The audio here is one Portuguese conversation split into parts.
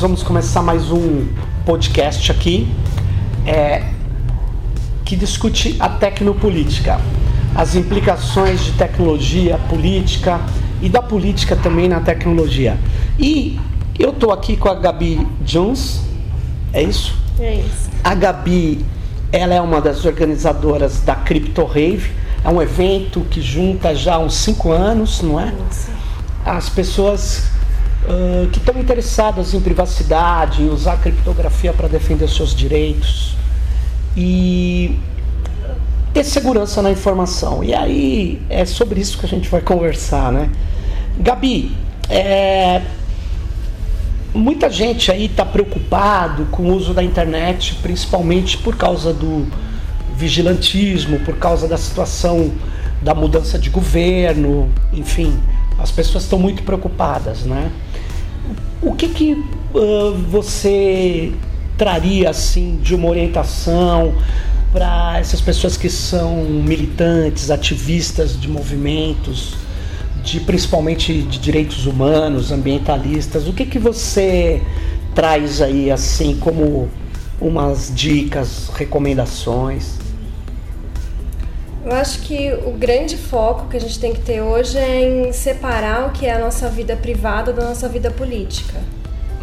nós vamos começar mais um podcast aqui é, que discute a tecnopolítica, as implicações de tecnologia, política e da política também na tecnologia. E eu estou aqui com a Gabi Jones, é isso? É isso. A Gabi, ela é uma das organizadoras da Crypto Rave, é um evento que junta já uns cinco anos, não é? Isso. As pessoas que estão interessadas em privacidade, em usar criptografia para defender seus direitos e ter segurança na informação. E aí é sobre isso que a gente vai conversar, né? Gabi, é, muita gente aí está preocupado com o uso da internet, principalmente por causa do vigilantismo, por causa da situação da mudança de governo, enfim, as pessoas estão muito preocupadas, né? O que que uh, você traria assim de uma orientação para essas pessoas que são militantes, ativistas de movimentos, de principalmente de direitos humanos, ambientalistas? O que que você traz aí assim como umas dicas, recomendações? Eu acho que o grande foco que a gente tem que ter hoje é em separar o que é a nossa vida privada da nossa vida política.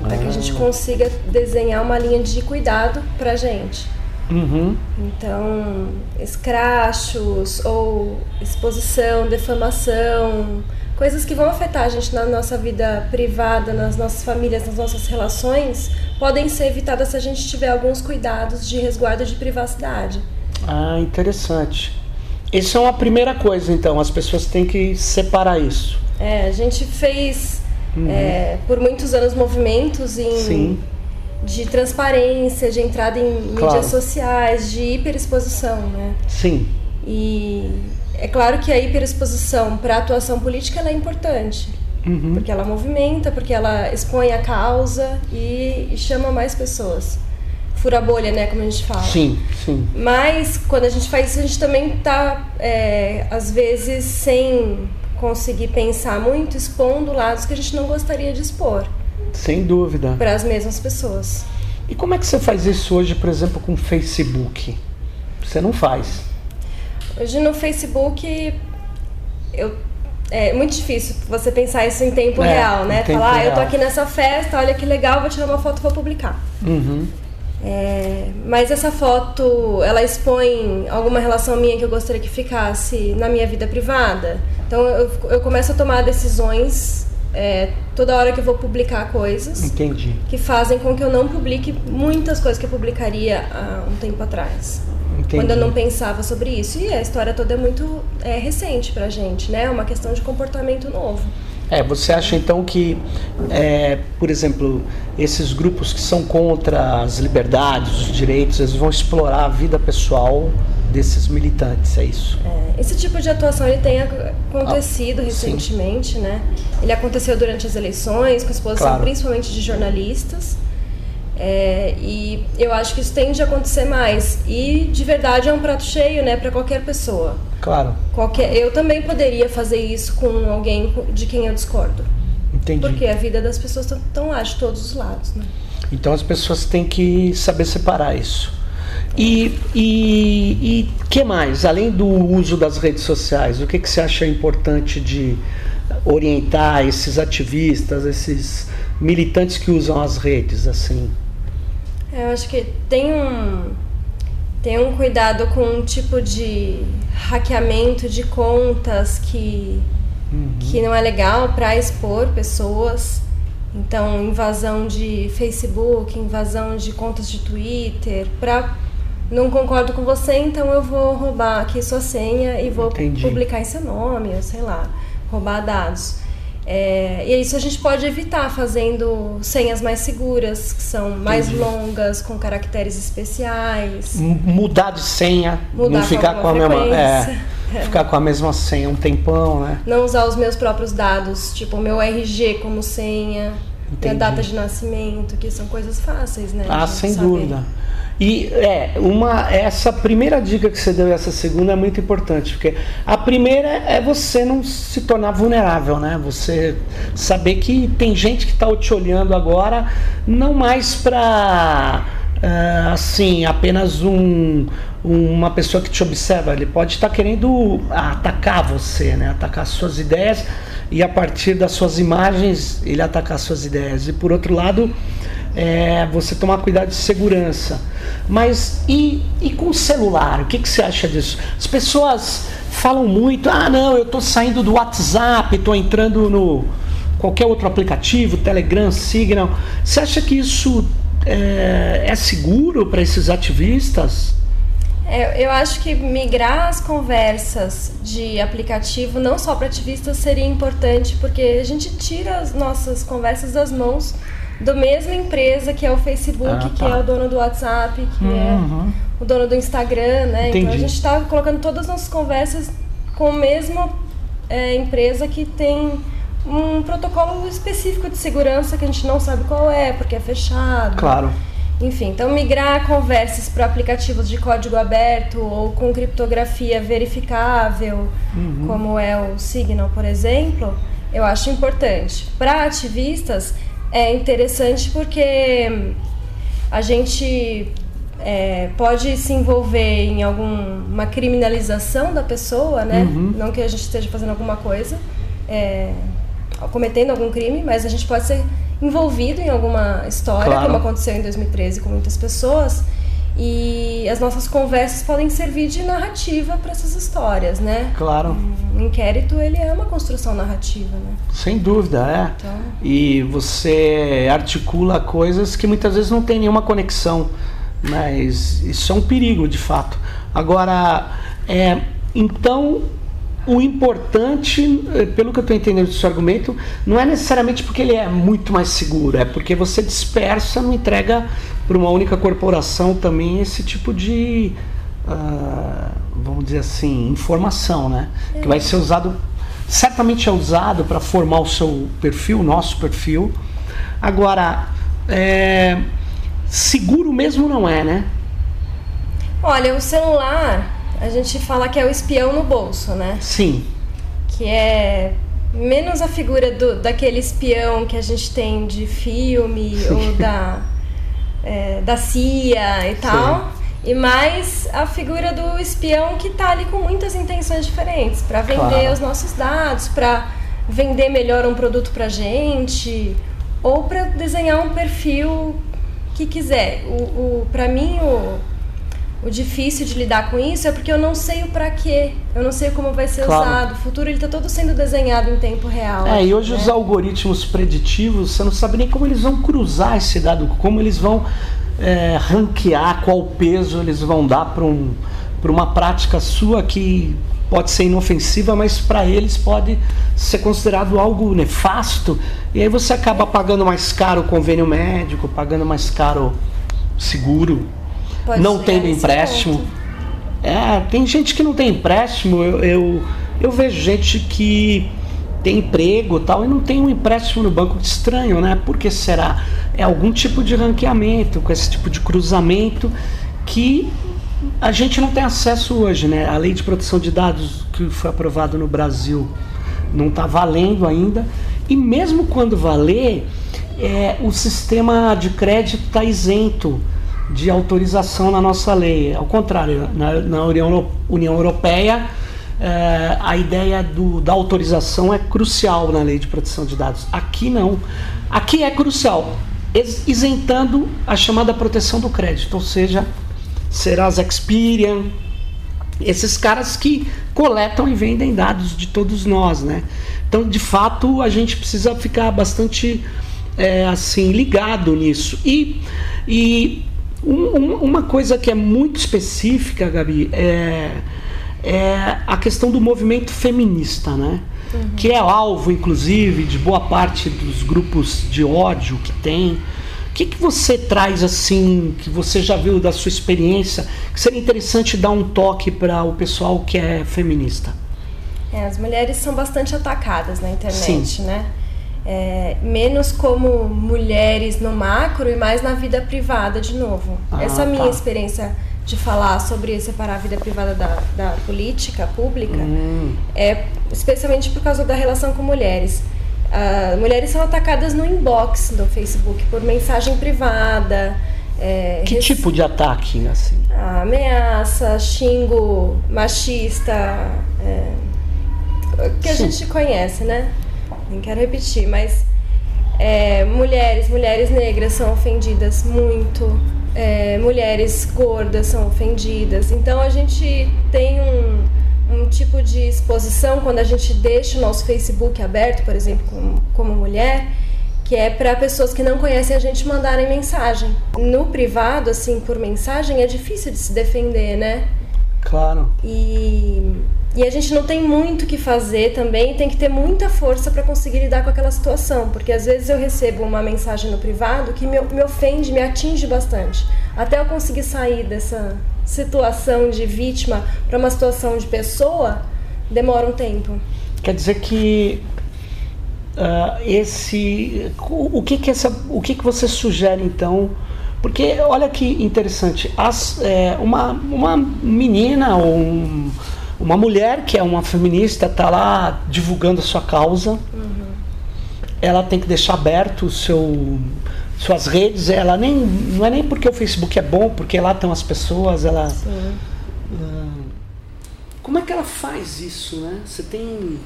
Para que a gente consiga desenhar uma linha de cuidado pra gente. Uhum. Então, escrachos ou exposição, defamação, coisas que vão afetar a gente na nossa vida privada, nas nossas famílias, nas nossas relações, podem ser evitadas se a gente tiver alguns cuidados de resguardo de privacidade. Ah, interessante. Isso é uma primeira coisa, então, as pessoas têm que separar isso. É, a gente fez é, por muitos anos movimentos em, Sim. de transparência, de entrada em Claro. mídias sociais, de hiperexposição, né? Sim. E é claro que a hiperexposição para a atuação política é importante, Uhum. porque ela movimenta, porque ela expõe a causa e, e chama mais pessoas. Fura a bolha, né, como a gente fala. Sim, sim. Mas quando a gente faz isso, a gente também tá, é, às vezes, sem conseguir pensar muito, expondo lados que a gente não gostaria de expor Sem dúvida. para as mesmas pessoas. E como é que você faz isso hoje, por exemplo, com o Facebook? Você não faz. Hoje no Facebook, eu, é muito difícil você pensar isso em tempo É, real, né? tempo Falar, ah, eu tô aqui nessa festa, olha que legal, vou tirar uma foto e vou publicar. Uhum. É, mas essa foto, ela expõe alguma relação minha que eu gostaria que ficasse na minha vida privada. Então eu, eu começo a tomar decisões é, toda hora que eu vou publicar coisas Entendi. que fazem com que eu não publique muitas coisas que eu publicaria há um tempo atrás. Entendi. Quando eu não pensava sobre isso. E a história toda é muito é, recente pra gente, né? É uma questão de comportamento novo. É, você acha então que, é, por exemplo, esses grupos que são contra as liberdades, os direitos, eles vão explorar a vida pessoal desses militantes, é isso? É, esse tipo de atuação ele tem ac- acontecido Ah, recentemente, né? Ele aconteceu durante as eleições, com exposição Claro. principalmente de jornalistas. É, e eu acho que isso tende a acontecer mais. E de verdade é um prato cheio, né, para qualquer pessoa. Claro, Qualquer, eu também poderia fazer isso com alguém de quem eu discordo. entendi. Porque a vida das pessoas estão lá de todos os lados, né? Então as pessoas têm que saber separar isso. E, e, e que mais? Além do uso das redes sociais, o que, que você acha importante de orientar esses ativistas, esses militantes que usam as redes, assim? É, Eu acho que tem um tem um cuidado com um tipo de hackeamento de contas que que não é legal para expor pessoas. Então, invasão de Facebook, invasão de contas de Twitter, para não concordo com você, então eu vou roubar aqui sua senha e vou Entendi. publicar em seu nome, ou sei lá, roubar dados. É, e isso a gente pode evitar fazendo senhas mais seguras, que são mais Entendi. longas, com caracteres especiais. Mudar de senha, Mudar não com ficar com a alguma mesma. É, ficar com a mesma senha um tempão, né? Não usar os meus próprios dados, tipo o meu RG como senha, Entendi. a data de nascimento, que são coisas fáceis, né? Ah, sem saber. dúvida. E é, uma, essa primeira dica que você deu e essa segunda é muito importante, porque a primeira é você não se tornar vulnerável, né? Você saber que tem gente que está te olhando agora, não mais para uh, assim, apenas um, uma pessoa que te observa, ele pode estar tá querendo atacar você, né? Atacar suas ideias e a partir das suas imagens ele atacar suas ideias. E por outro lado, é, você tomar cuidado de segurança. Mas e, e com o celular? O que, que você acha disso? As pessoas falam muito, ah não, eu estou saindo do WhatsApp, estou entrando no qualquer outro aplicativo, Telegram, Signal. Você acha que isso é, é seguro para esses ativistas? É, eu acho que migrar as conversas de aplicativo, não só para ativistas, seria importante, porque a gente tira as nossas conversas das mãos da mesma empresa que é o Facebook, ah, tá. que é o dono do WhatsApp, que é uhum. é o dono do Instagram, né? Entendi. Então a gente está colocando todas as nossas conversas com a mesma é, empresa que tem um protocolo específico de segurança que a gente não sabe qual é, porque é fechado. Claro. Enfim, então migrar conversas para aplicativos de código aberto ou com criptografia verificável, uhum. como é o Signal, por exemplo, eu acho importante. Para ativistas, é interessante porque a gente é, pode se envolver em alguma criminalização da pessoa, né? Uhum. Não que a gente esteja fazendo alguma coisa, é, cometendo algum crime, mas a gente pode ser envolvido em alguma história, claro. como aconteceu em 2013 com muitas pessoas. E as nossas conversas podem servir de narrativa para essas histórias, né? Claro. Um inquérito, ele é uma construção narrativa, né? Sem dúvida, é. Então... E você articula coisas que muitas vezes não tem nenhuma conexão, mas isso é um perigo, de fato. Agora, é, então, o importante, eh, pelo que eu estou entendendo do seu argumento, não é necessariamente porque ele é muito mais seguro, é porque você dispersa, não entrega para uma única corporação também esse tipo de, uh, vamos dizer assim, informação, né? É. Que vai ser usado, certamente é usado para formar o seu perfil, o nosso perfil. Agora, é, seguro mesmo não é, né? Olha, o celular a gente fala que é o espião no bolso, né? Sim. Que é menos a figura do, daquele espião que a gente tem de filme ou da, é, da CIA e tal. Sim. E mais a figura do espião que tá ali com muitas intenções diferentes para vender claro. os nossos dados, para vender melhor um produto pra gente ou para desenhar um perfil que quiser. O, o para mim o o difícil de lidar com isso é porque eu não sei o para quê, eu não sei como vai ser claro. usado. O futuro ele está todo sendo desenhado em tempo real. É, e hoje né? os algoritmos preditivos, você não sabe nem como eles vão cruzar esse dado, como eles vão é, ranquear, qual peso eles vão dar para um, uma prática sua que pode ser inofensiva, mas para eles pode ser considerado algo nefasto. E aí você acaba pagando mais caro o convênio médico, pagando mais caro seguro. Pode não tendo empréstimo. É, tem gente que não tem empréstimo. Eu, eu, eu, vejo gente que tem emprego tal e não tem um empréstimo no banco estranho, né? Por que será? É algum tipo de ranqueamento, com esse tipo de cruzamento que a gente não tem acesso hoje, né? A lei de proteção de dados que foi aprovada no Brasil não está valendo ainda. E mesmo quando valer, é, o sistema de crédito está isento de autorização na nossa lei. Ao contrário, na, na União, União Europeia, é, a ideia do, da autorização é crucial na lei de proteção de dados. Aqui não. Aqui é crucial, isentando a chamada proteção do crédito, ou seja, Serasa Experian, esses caras que coletam e vendem dados de todos nós, né? Então, de fato, a gente precisa ficar bastante é, assim ligado nisso. E, e um, uma coisa que é muito específica, Gabi, é, é a questão do movimento feminista, né? Uhum. Que é alvo, inclusive, de boa parte dos grupos de ódio que tem. O que, que você traz assim, que você já viu da sua experiência, que seria interessante dar um toque para o pessoal que é feminista? É, as mulheres são bastante atacadas na internet, Sim. né? É, menos como mulheres no macro e mais na vida privada de novo. Ah, Essa minha tá. experiência de falar sobre separar a vida privada da, da política pública Hum. é especialmente por causa da relação com mulheres. Ah, mulheres são atacadas no inbox do Facebook por mensagem privada. é, Que tipo de ataque, assim? ameaça, xingo machista, é, que a Sim. gente conhece, né? Nem quero repetir, mas é, mulheres, mulheres negras são ofendidas muito, é, mulheres gordas são ofendidas. Então a gente tem um, um tipo de exposição quando a gente deixa o nosso Facebook aberto, por exemplo, como, como mulher, que é para pessoas que não conhecem a gente mandarem mensagem. No privado, assim, por mensagem, é difícil de se defender, né? Claro. E, e a gente não tem muito o que fazer também, tem que ter muita força para conseguir lidar com aquela situação, porque às vezes eu recebo uma mensagem no privado que me, me ofende, me atinge bastante. Até eu conseguir sair dessa situação de vítima para uma situação de pessoa, demora um tempo. Quer dizer que ah, esse o, o que que essa o que que você sugere então? Porque olha que interessante, as, é, uma uma menina ou um- uma mulher que é uma feminista está lá divulgando a sua causa, ela tem que deixar aberto o seu suas redes. Ela nem não é nem porque o Facebook é bom, porque lá estão as pessoas. Ela Sim. como é que ela faz isso, né? Você tem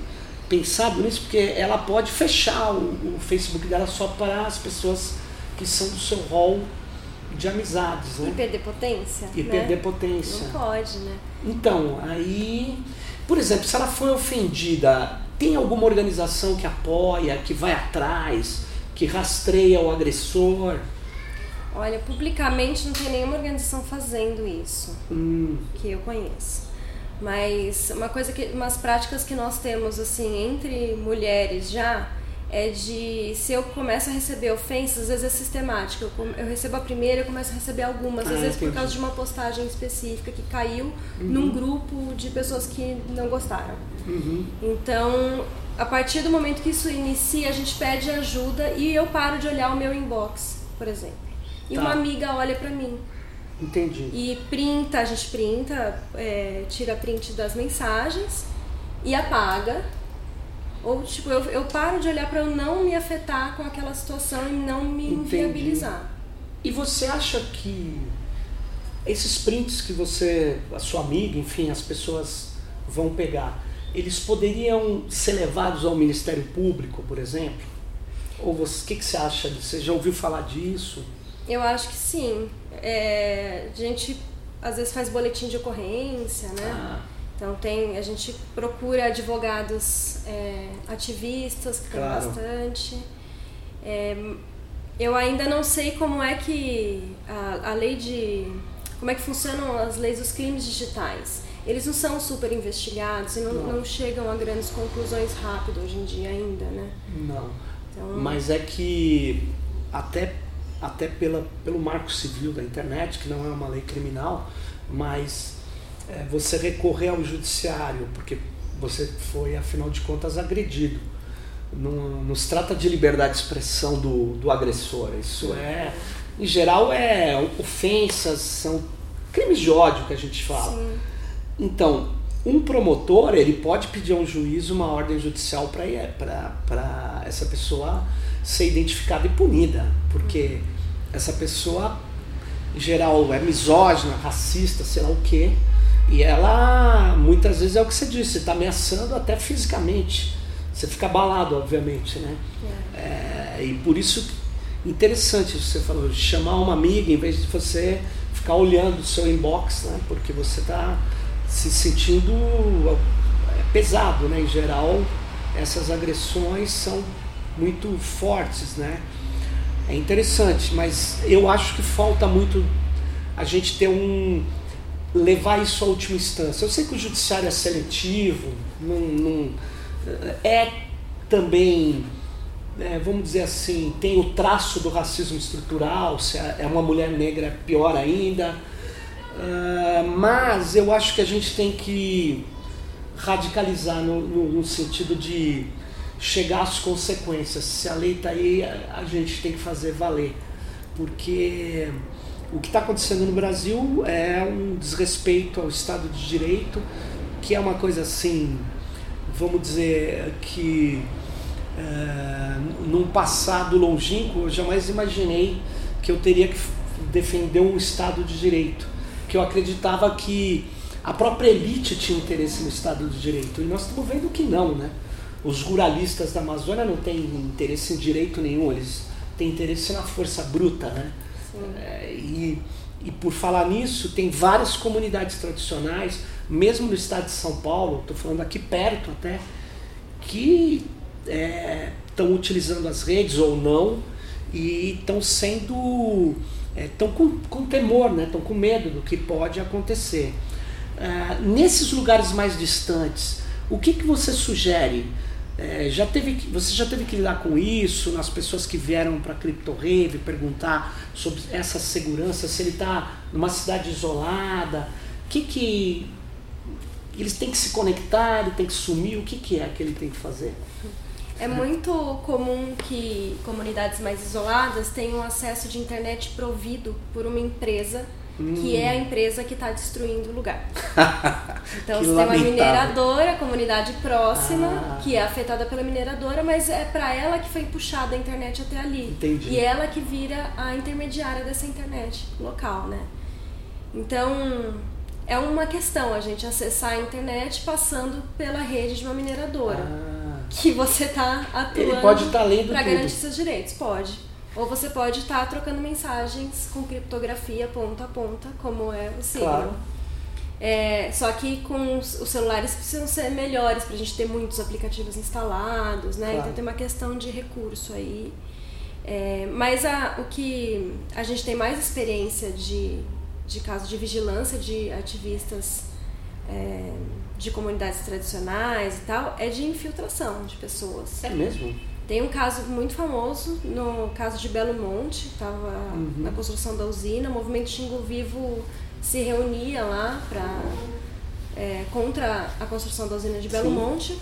pensado nisso? Porque ela pode fechar o, o Facebook dela só para as pessoas que são do seu rol de amizades, E né? perder potência. E né? perder potência. Não pode, né? Então, aí, por exemplo, se ela foi ofendida, tem alguma organização que apoia, que vai atrás, que rastreia o agressor? Olha, publicamente não tem nenhuma organização fazendo isso. Hum, que eu conheço. Mas uma coisa que umas práticas que nós temos assim entre mulheres já é de se eu começo a receber ofensas, às vezes é sistemática. Eu, eu recebo a primeira, eu começo a receber algumas, Ah, às vezes entendi. Uhum. por causa de uma postagem específica que caiu num grupo de pessoas que não gostaram. uhum. Então, a partir do momento que isso inicia, a gente pede ajuda e eu paro de olhar o meu inbox, por exemplo. E Tá. uma amiga olha pra mim. Entendi. E printa, a gente printa, é, tira print das mensagens e apaga. Ou, tipo, eu, eu paro de olhar para eu não me afetar com aquela situação e não me Entendi. inviabilizar. E você acha que esses prints que você, a sua amiga, enfim, as pessoas vão pegar, eles poderiam ser levados ao Ministério Público, por exemplo? Ou você, o que, que você acha disso? Você já ouviu falar disso? Eu acho que sim. É, a gente às vezes faz boletim de ocorrência, né? Ah, Então tem, a gente procura advogados é, ativistas, que Claro. tem bastante. É, eu ainda não sei como é que a, a lei de. como é que funcionam as leis dos crimes digitais. Eles não são super investigados e não, Não. não chegam a grandes conclusões rápido hoje em dia ainda, né? não. Então, Mas é que até, até pela, pelo marco civil da internet, que não é uma lei criminal, mas é, você recorrer ao judiciário, porque você foi, afinal de contas, agredido. Não, não se trata de liberdade de expressão do, do agressor. Isso é, em geral, é ofensas, são crimes de ódio que a gente fala. sim. Então, um promotor ele pode pedir a um juiz uma ordem judicial para essa pessoa ser identificada e punida, porque essa pessoa, em geral, é misógina, racista, sei lá o quê, e ela muitas vezes é o que você disse, está ameaçando até fisicamente. Você fica abalado, obviamente, né? É, e por isso, interessante você falou, chamar uma amiga em vez de você ficar olhando o seu inbox, né? Porque você está se sentindo é, pesado, né? Em geral, essas agressões são muito fortes, né? É interessante, mas eu acho que falta muito a gente ter um levar isso à última instância. Eu sei que o judiciário é seletivo, não, não- é também, é, vamos dizer assim, tem o traço do racismo estrutural, se é é uma mulher negra é pior ainda. Ah, mas eu acho que a gente tem que radicalizar no, no- no sentido de chegar às consequências. Se a lei está aí, a gente tem que fazer valer. Porque o que está acontecendo no Brasil é um desrespeito ao Estado de Direito, que é uma coisa assim, vamos dizer, que é, num passado longínquo eu jamais imaginei que eu teria que defender um Estado de Direito. Que eu acreditava que a própria elite tinha interesse no Estado de Direito. E nós estamos vendo que não, né? Os ruralistas da Amazônia não têm interesse em direito nenhum, eles têm interesse na força bruta, né? É, e, e por falar nisso, tem várias comunidades tradicionais, mesmo no estado de São Paulo, estou falando aqui perto até, que estão é, utilizando as redes ou não e estão sendo. estão é, com, com temor, estão né? com medo do que pode acontecer. É, nesses lugares mais distantes, o que, que você sugere? É, já teve, você já teve que lidar com isso, nas pessoas que vieram para a CryptoRave perguntar sobre essa segurança, se ele está numa cidade isolada, que, que eles têm que se conectar, ele tem que sumir, o que, que é que ele tem que fazer? É muito comum que comunidades mais isoladas tenham acesso de internet provido por uma empresa hum. que é a empresa que está destruindo o lugar. Então você tem uma mineradora, comunidade próxima, ah. que é afetada pela mineradora, mas é para ela que foi puxada a internet até ali. Entendi. E ela que vira a intermediária dessa internet local, né? Então é uma questão a gente acessar a internet passando pela rede de uma mineradora. Ah que você está atuando Ele pode estar tá lendo para garantir seus direitos, pode. Ou você pode estar tá trocando mensagens com criptografia ponta a ponta, como é o Signal. Claro. É, só que com os, os, celulares precisam ser melhores para a gente ter muitos aplicativos instalados, né? Claro. Então tem uma questão de recurso aí. É, mas a, o que a gente tem mais experiência de, de casos de vigilância de ativistas é, de comunidades tradicionais e tal, é de infiltração de pessoas. É mesmo? Tem um caso muito famoso, no caso de Belo Monte, estava uhum. na construção da usina, o movimento Xingu Vivo se reunia lá para é, contra a construção da usina de Belo Sim. Monte.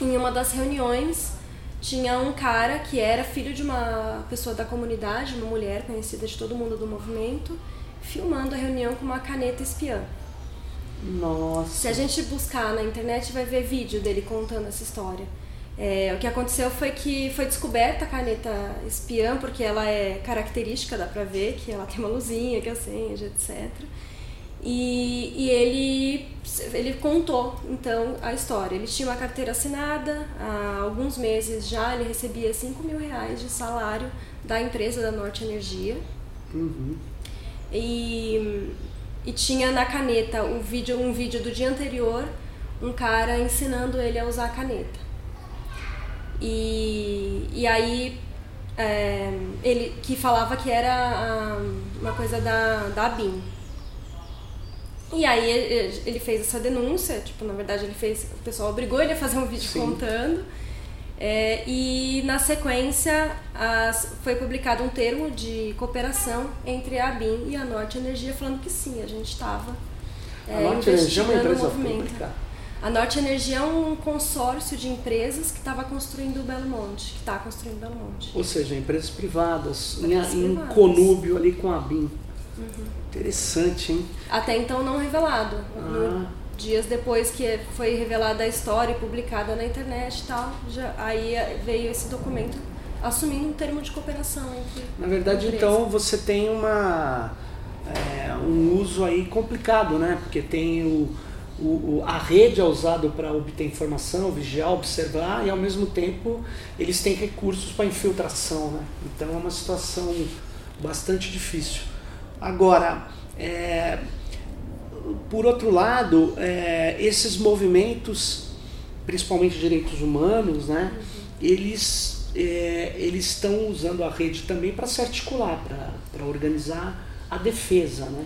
Em uma das reuniões tinha um cara que era filho de uma pessoa da comunidade, uma mulher conhecida de todo mundo do movimento, filmando a reunião com uma caneta espiã. Nossa. Se a gente buscar na internet, vai ver vídeo dele contando essa história. É, o que aconteceu foi que foi descoberta a caneta espiã, porque ela é característica, dá pra ver que ela tem uma luzinha que acende, etc. E, e ele, ele contou então a história. Ele tinha uma carteira assinada, há alguns meses já ele recebia 5 mil reais de salário da empresa da Norte Energia. Uhum. E e tinha na caneta o vídeo, um vídeo do dia anterior, um cara ensinando ele a usar a caneta. E, e aí é, ele que falava que era a, uma coisa da, da BIM. E aí ele fez essa denúncia, tipo, na verdade ele fez, o pessoal obrigou ele a fazer um vídeo Sim. contando. É, e na sequência as, foi publicado um termo de cooperação entre a ABIN e a Norte Energia, falando que sim, a gente estava. É, a Norte Energia é uma empresa pública. A Norte Energia é um consórcio de empresas que estava construindo o Belo Monte, que está construindo o Belo Monte. Ou seja, empresas privadas, empresas em, privadas. conúbio ali com a ABIN. Uhum. Interessante, hein? Até então não revelado. Ah. Dias depois que foi revelada a história e publicada na internet e tal, já, aí veio esse documento assumindo um termo de cooperação entre. Na verdade, então você tem uma é, um uso aí complicado, né? Porque tem o, o a rede é usada para obter informação, vigiar, observar e ao mesmo tempo eles têm recursos para infiltração, né? Então é uma situação bastante difícil. Agora, é, por outro lado, é, esses movimentos, principalmente direitos humanos, né, eles é, eles estão usando a rede também para se articular, para organizar a defesa. Né?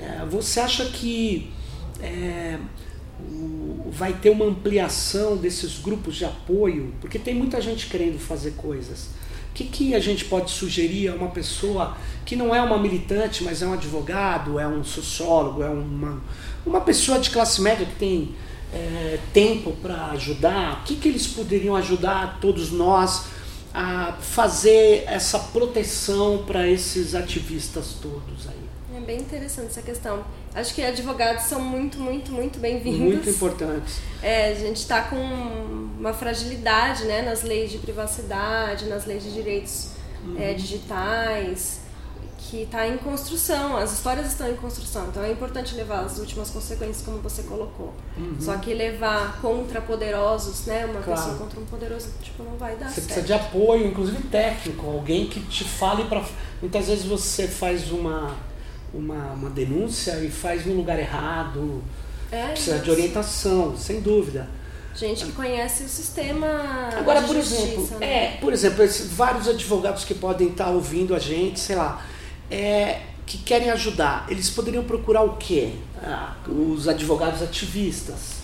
É, você acha que é, o, vai ter uma ampliação desses grupos de apoio? Porque tem muita gente querendo fazer coisas. O que, que a gente pode sugerir a uma pessoa que não é uma militante, mas é um advogado, é um sociólogo, é uma, uma pessoa de classe média que tem é, tempo para ajudar, o que, que eles poderiam ajudar todos nós a fazer essa proteção para esses ativistas todos aí? É bem interessante essa questão. Acho que advogados são muito, muito, muito bem-vindos. Muito importantes. É, a gente está com uma fragilidade né, nas leis de privacidade, nas leis de direitos uhum. é, digitais, que está em construção, as histórias estão em construção. Então é importante levar as últimas consequências, como você colocou. Uhum. Só que levar contra poderosos, né, uma claro. pessoa contra um poderoso, tipo, não vai dar você certo. precisa de apoio, inclusive técnico, alguém que te fale para. Muitas vezes você faz uma uma, uma denúncia e faz no lugar errado. É, Precisa isso. de orientação, sem dúvida. Gente que conhece o sistema. Agora, por justiça, exemplo, né? é, por exemplo, vários advogados que podem estar ouvindo a gente, sei lá, é, que querem ajudar, eles poderiam procurar o quê? Ah, os advogados ativistas,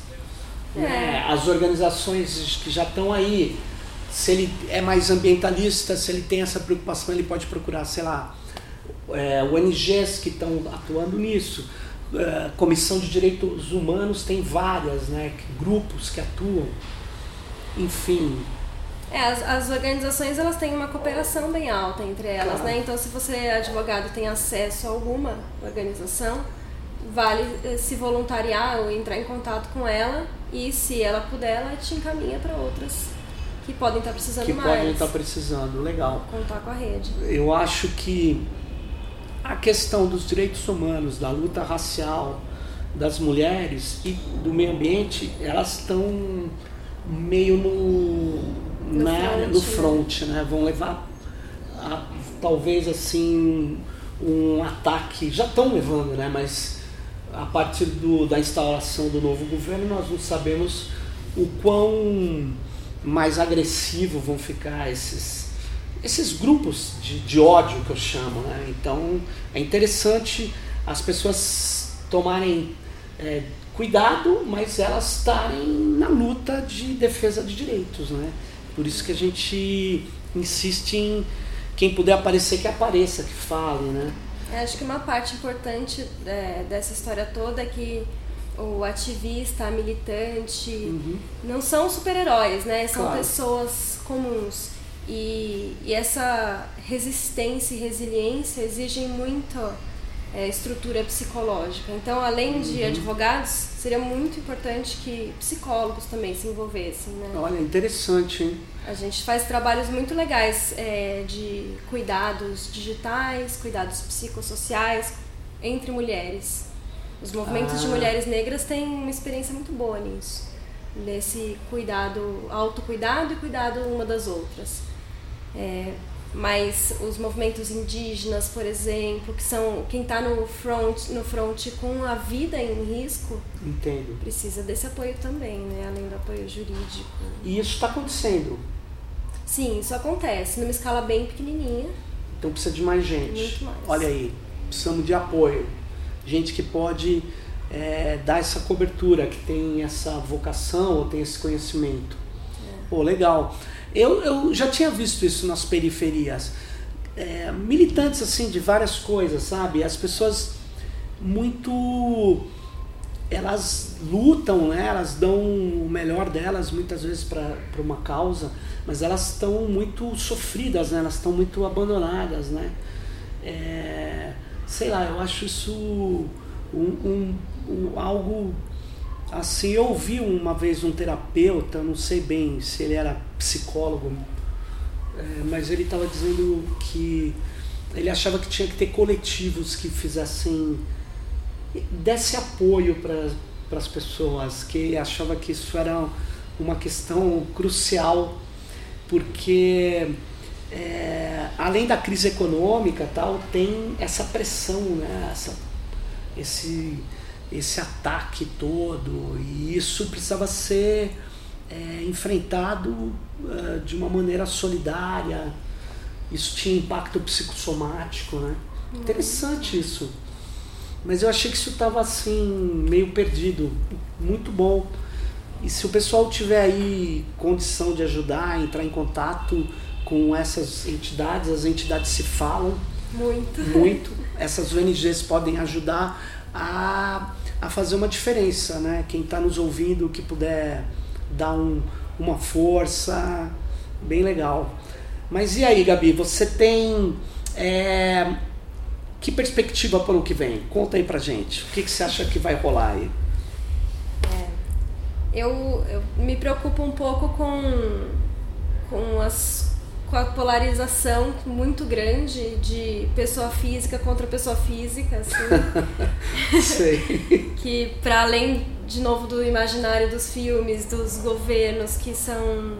é. né? as organizações que já estão aí. Se ele é mais ambientalista, se ele tem essa preocupação, ele pode procurar, sei lá, é, ONGs que estão atuando nisso. É, Comissão de Direitos Humanos tem várias, né, grupos que atuam. Enfim. É, as, as organizações elas têm uma cooperação bem alta entre elas, claro. né? Então, se você é advogado tem acesso a alguma organização, vale eh, se voluntariar ou entrar em contato com ela e se ela puder, ela te encaminha para outras que podem estar precisando que mais. Que podem estar precisando, legal. Contar com a rede. Eu acho que a questão dos direitos humanos, da luta racial, das mulheres e do meio ambiente, elas estão meio no, no, na, front, no front, né? Vão levar a, talvez assim um ataque, já estão levando, né? Mas a partir do, da instalação do novo governo nós não sabemos o quão mais agressivo vão ficar esses esses grupos de, de ódio que eu chamo. Né? Então é interessante as pessoas tomarem é, cuidado, mas elas estarem na luta de defesa de direitos. Né? Por isso que a gente insiste em quem puder aparecer que apareça, que fale. Né? É, acho que uma parte importante é, dessa história toda é que o ativista, a militante, uhum. não são super-heróis, né? São claro. pessoas comuns e, e essa resistência e resiliência exigem muito é, estrutura psicológica. Então, além de uhum. advogados, seria muito importante que psicólogos também se envolvessem. Né? Olha, interessante, hein? A gente faz trabalhos muito legais é, de cuidados digitais, cuidados psicossociais entre mulheres. Os movimentos ah. de mulheres negras têm uma experiência muito boa nisso. Nesse cuidado, autocuidado e cuidado uma das outras. É, mas os movimentos indígenas, por exemplo, que são quem está no front, no front com a vida em risco, Entendo. precisa desse apoio também, né? além do apoio jurídico. E isso está acontecendo? Sim, isso acontece numa escala bem pequenininha. Então precisa de mais gente. Muito mais. Olha aí, precisamos de apoio. Gente que pode é, dar essa cobertura, que tem essa vocação ou tem esse conhecimento. É. Pô, legal. Eu, eu já tinha visto isso nas periferias. É, militantes assim de várias coisas, sabe? As pessoas muito elas lutam, né? elas dão o melhor delas muitas vezes para uma causa, mas elas estão muito sofridas, né? elas estão muito abandonadas. Né? É, sei lá, eu acho isso um, um, um, algo Assim, eu ouvi uma vez um terapeuta, não sei bem se ele era psicólogo, é, mas ele estava dizendo que ele achava que tinha que ter coletivos que fizessem, desse apoio para as pessoas, que achava que isso era uma questão crucial, porque é, além da crise econômica tal, tem essa pressão, né? essa, esse esse ataque todo e isso precisava ser é, enfrentado uh, de uma maneira solidária. Isso tinha impacto psicossomático, né? Uhum. Interessante isso. Mas eu achei que isso estava assim meio perdido. Muito bom. E se o pessoal tiver aí condição de ajudar, entrar em contato com essas entidades, as entidades se falam muito. Muito. Essas ONGs podem ajudar a a fazer uma diferença, né? Quem está nos ouvindo, que puder dar um, uma força, bem legal. Mas e aí, Gabi, você tem é, que perspectiva para o que vem? Conta aí pra gente. O que, que você acha que vai rolar aí? É, eu, eu me preocupo um pouco com, com as com a polarização muito grande de pessoa física contra pessoa física, assim. Sei. que para além de novo do imaginário dos filmes, dos governos que são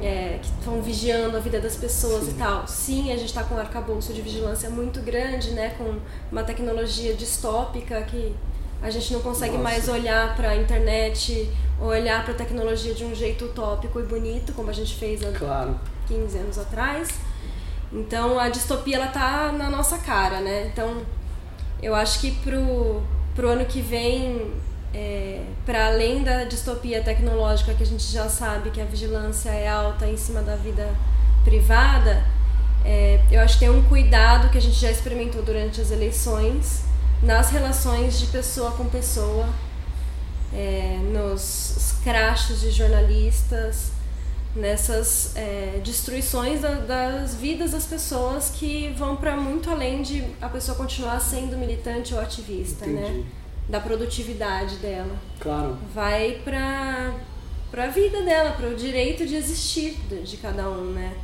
é, que estão vigiando a vida das pessoas Sim. e tal. Sim, a gente está com um arcabouço de vigilância muito grande, né, com uma tecnologia distópica que a gente não consegue Nossa. mais olhar para a internet, olhar para a tecnologia de um jeito utópico e bonito, como a gente fez há claro. 15 anos atrás. Então a distopia ela tá na nossa cara, né? Então eu acho que pro, pro ano que vem, é, para além da distopia tecnológica que a gente já sabe que a vigilância é alta em cima da vida privada, é, eu acho que tem um cuidado que a gente já experimentou durante as eleições nas relações de pessoa com pessoa, é, nos crachos de jornalistas, nessas é, destruições da, das vidas das pessoas que vão para muito além de a pessoa continuar sendo militante ou ativista, né? Entendi. né? Da produtividade dela. Claro. Vai para para a vida dela, para o direito de existir de, de, cada um, né?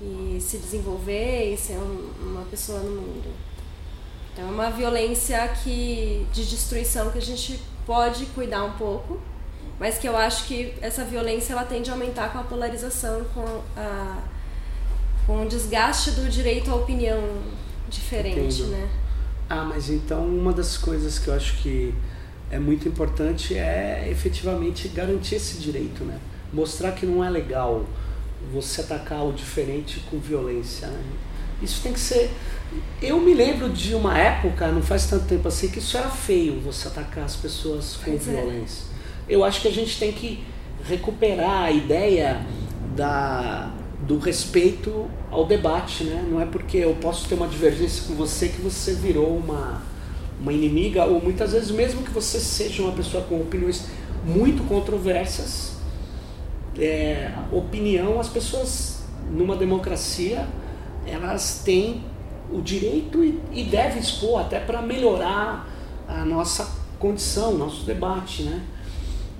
E se desenvolver e ser um, uma pessoa no mundo. Então é uma violência que de destruição que a gente pode cuidar um pouco mas que eu acho que essa violência ela tende a aumentar com a polarização, com, a, com o desgaste do direito à opinião diferente, Entendo. né? Ah, mas então uma das coisas que eu acho que é muito importante é efetivamente garantir esse direito, né? Mostrar que não é legal você atacar o diferente com violência. Né? Isso tem que ser. Eu me lembro de uma época, não faz tanto tempo assim, que isso era feio, você atacar as pessoas com pois é. violência. É eu acho que a gente tem que recuperar a ideia da, do respeito ao debate, né? Não é porque eu posso ter uma divergência com você que você virou uma, uma inimiga, ou muitas vezes, mesmo que você seja uma pessoa com opiniões muito controversas, é, opinião, as pessoas numa democracia, elas têm o direito e, e devem expor até para melhorar a nossa condição, nosso debate, né?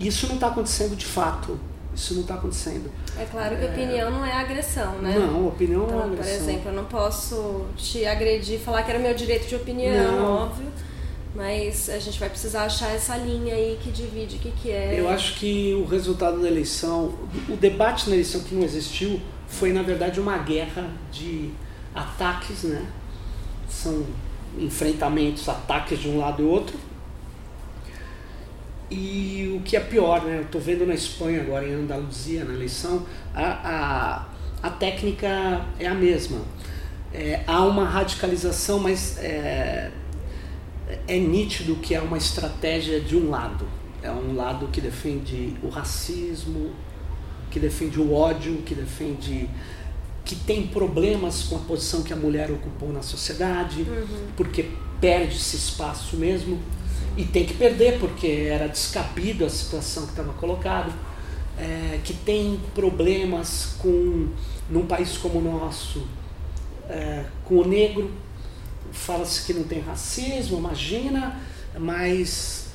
Isso não está acontecendo de fato. Isso não está acontecendo. É claro que é... opinião não é agressão, né? Não, opinião então, não é então, agressão. Por exemplo, eu não posso te agredir, falar que era meu direito de opinião, não. óbvio. Mas a gente vai precisar achar essa linha aí que divide o que, que é. Eu acho que o resultado da eleição, o debate na eleição que não existiu, foi na verdade uma guerra de ataques, né? São enfrentamentos, ataques de um lado e outro e o que é pior, né? Eu estou vendo na Espanha agora, em Andaluzia, na eleição, a, a, a técnica é a mesma. É, há uma radicalização, mas é, é nítido que é uma estratégia de um lado. É um lado que defende o racismo, que defende o ódio, que defende que tem problemas com a posição que a mulher ocupou na sociedade, uhum. porque perde esse espaço mesmo e tem que perder porque era descabido a situação que estava colocado, é, que tem problemas com num país como o nosso é, com o negro fala-se que não tem racismo, imagina, mas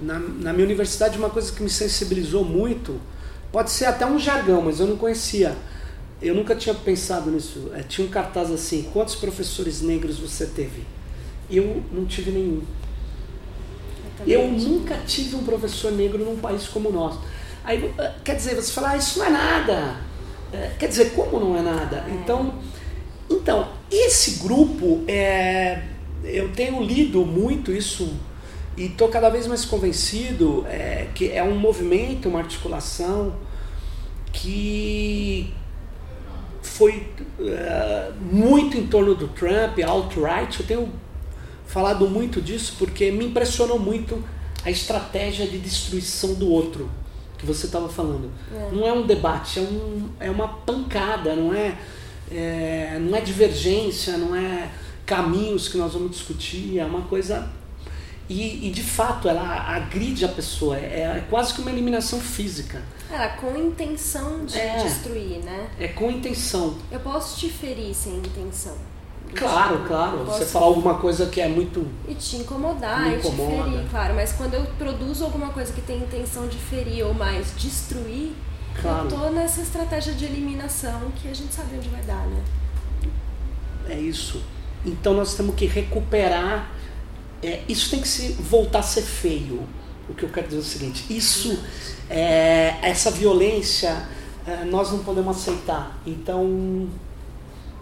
na, na minha universidade uma coisa que me sensibilizou muito pode ser até um jargão, mas eu não conhecia. Eu nunca tinha pensado nisso. É, tinha um cartaz assim: quantos professores negros você teve? Eu não tive nenhum. Eu nunca tive um professor negro num país como o nosso. Aí, eh, quer dizer, você fala, ah, isso não é nada. É, quer dizer, como não é nada? É. Então, então, esse grupo, é, eu tenho lido muito isso e estou cada vez mais convencido é, que é um movimento, uma articulação que foi uh, muito em torno do Trump, alt-right. Eu tenho falado muito disso porque me impressionou muito a estratégia de destruição do outro que você estava falando. É. Não é um debate, é, um, é uma pancada, não é, é, não é divergência, não é caminhos que nós vamos discutir, é uma coisa. E, e, de fato ela agride a pessoa, é, é, quase que uma eliminação física. Ela com intenção de é, destruir, né? É com intenção. Eu posso te ferir sem intenção. Claro, claro. Você falar alguma coisa que é muito. E te incomodar, e te ferir, claro. Mas quando eu produzo alguma coisa que tem intenção de ferir ou mais destruir, claro. eu tô nessa estratégia de eliminação que a gente sabe onde vai dar, né? É isso. Então nós temos que recuperar é, isso tem que se voltar a ser feio. O que eu quero dizer é o seguinte: isso, é, essa violência, é, nós não podemos aceitar. Então,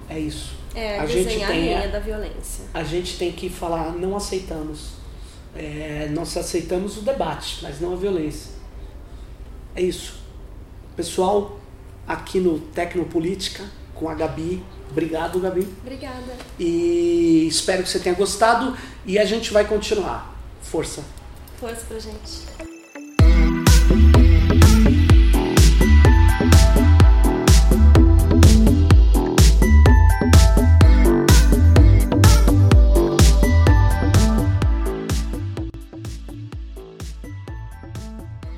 é isso. É, a gente tem a linha da violência. A gente tem que falar: não aceitamos. É, nós aceitamos o debate, mas não a violência. É isso. Pessoal, aqui no Tecnopolítica, com a Gabi, Obrigado, Gabi. Obrigada. E espero que você tenha gostado e a gente vai continuar. Força. Força pra gente.